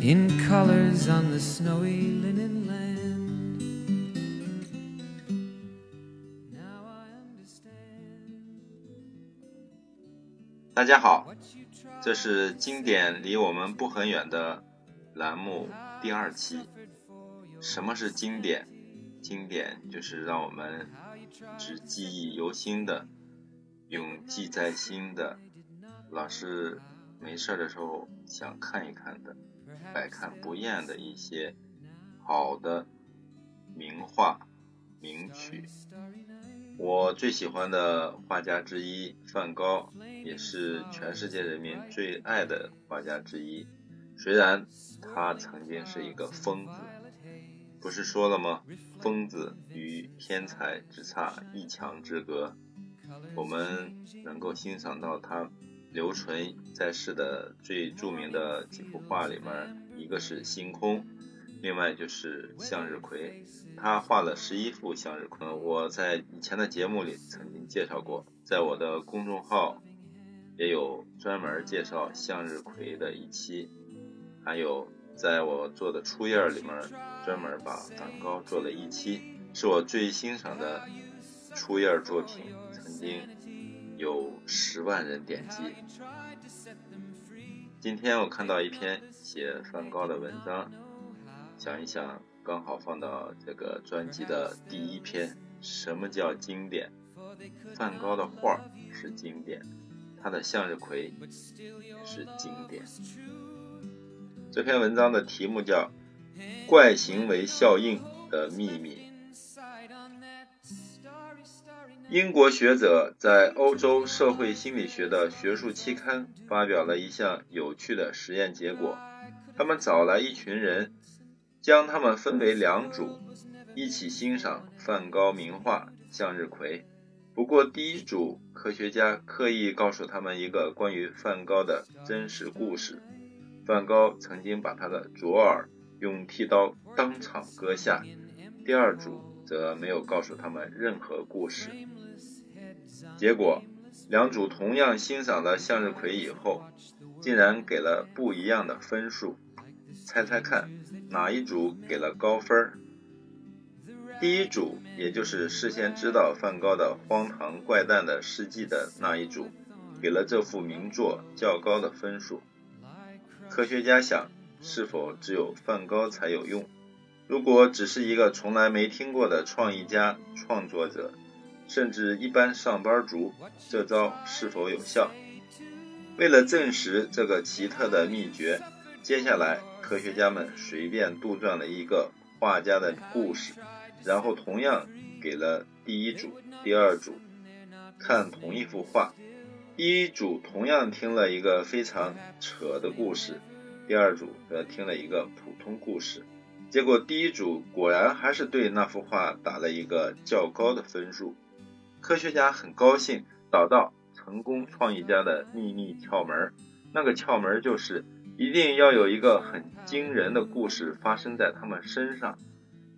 in colors on the snowy linen land. Now I understand 大家好，这是经典离我们不很远的栏目第二期。什么是经典？经典就是让我们只记忆犹新的、永记在心的，老是没事儿的时候想看一看的、百看不厌的一些好的名画、名曲。我最喜欢的画家之一梵高，也是全世界人民最爱的画家之一。虽然他曾经是一个疯子，不是说了吗？疯子与天才只差一墙之隔。我们能够欣赏到他留存在世的最著名的几幅画里面，一个是《星空》，另外就是《向日葵》。他画了十一幅向日葵，我在以前的节目里曾经介绍过，在我的公众号也有专门介绍向日葵的一期，还有在我做的初页里面专门把梵高做了一期，是我最欣赏的初页作品，曾经有十万人点击。今天我看到一篇写梵高的文章，想一想。刚好放到这个专辑的第一篇。什么叫经典？梵高的画是经典，他的向日葵是经典。这篇文章的题目叫《怪行为效应的秘密》。英国学者在欧洲社会心理学的学术期刊发表了一项有趣的实验结果，他们找来一群人。将他们分为两组，一起欣赏梵高名画《向日葵》。不过，第一组科学家刻意告诉他们一个关于梵高的真实故事：梵高曾经把他的左耳用剃刀当场割下。第二组则没有告诉他们任何故事。结果，两组同样欣赏了向日葵以后，竟然给了不一样的分数。猜猜看，哪一组给了高分？第一组，也就是事先知道梵高的荒唐怪诞的事迹的那一组，给了这幅名作较高的分数。科学家想，是否只有梵高才有用？如果只是一个从来没听过的创意家、创作者，甚至一般上班族，这招是否有效？为了证实这个奇特的秘诀，接下来。科学家们随便杜撰了一个画家的故事，然后同样给了第一组、第二组看同一幅画。第一组同样听了一个非常扯的故事，第二组则听了一个普通故事。结果第一组果然还是对那幅画打了一个较高的分数。科学家很高兴找到成功创意家的秘密窍门，那个窍门就是。一定要有一个很惊人的故事发生在他们身上，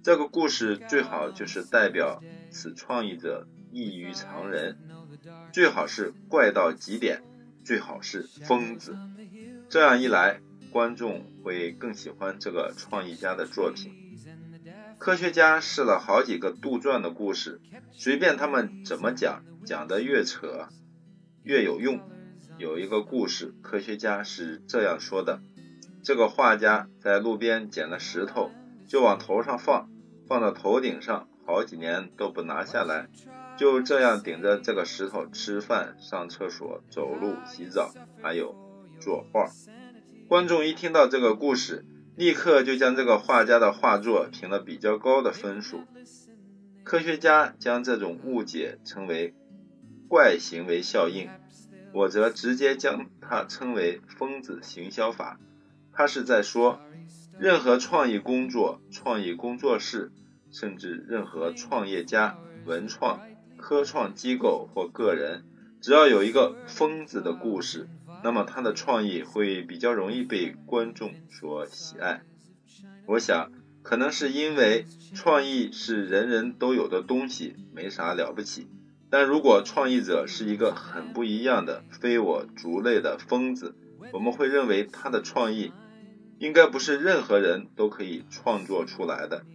这个故事最好就是代表此创意者异于常人，最好是怪到极点，最好是疯子。这样一来，观众会更喜欢这个创意家的作品。科学家试了好几个杜撰的故事，随便他们怎么讲，讲得越扯，越有用。有一个故事，科学家是这样说的：这个画家在路边捡了石头，就往头上放，放到头顶上，好几年都不拿下来，就这样顶着这个石头吃饭、上厕所、走路、洗澡，还有作画。观众一听到这个故事，立刻就将这个画家的画作评了比较高的分数。科学家将这种误解称为怪行为效应。我则直接将它称为“疯子行销法”。他是在说，任何创意工作、创意工作室，甚至任何创业家、文创、科创机构或个人，只要有一个疯子的故事，那么他的创意会比较容易被观众所喜爱。我想，可能是因为创意是人人都有的东西，没啥了不起。但如果创意者是一个很不一样的非我族类的疯子，我们会认为他的创意应该不是任何人都可以创作出来的，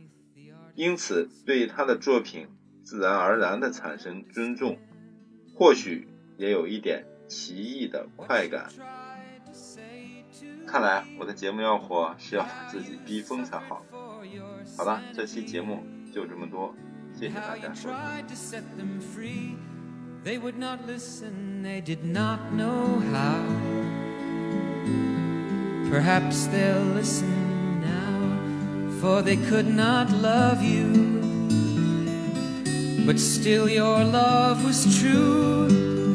因此对他的作品自然而然地产生尊重，或许也有一点奇异的快感。看来我的节目要火，需要把自己逼疯才好。好了，这期节目就这么多。谢谢大家收听。They would not listen, they did not know how. Perhaps they'll listen now, for they could not love you. But still, your love was true.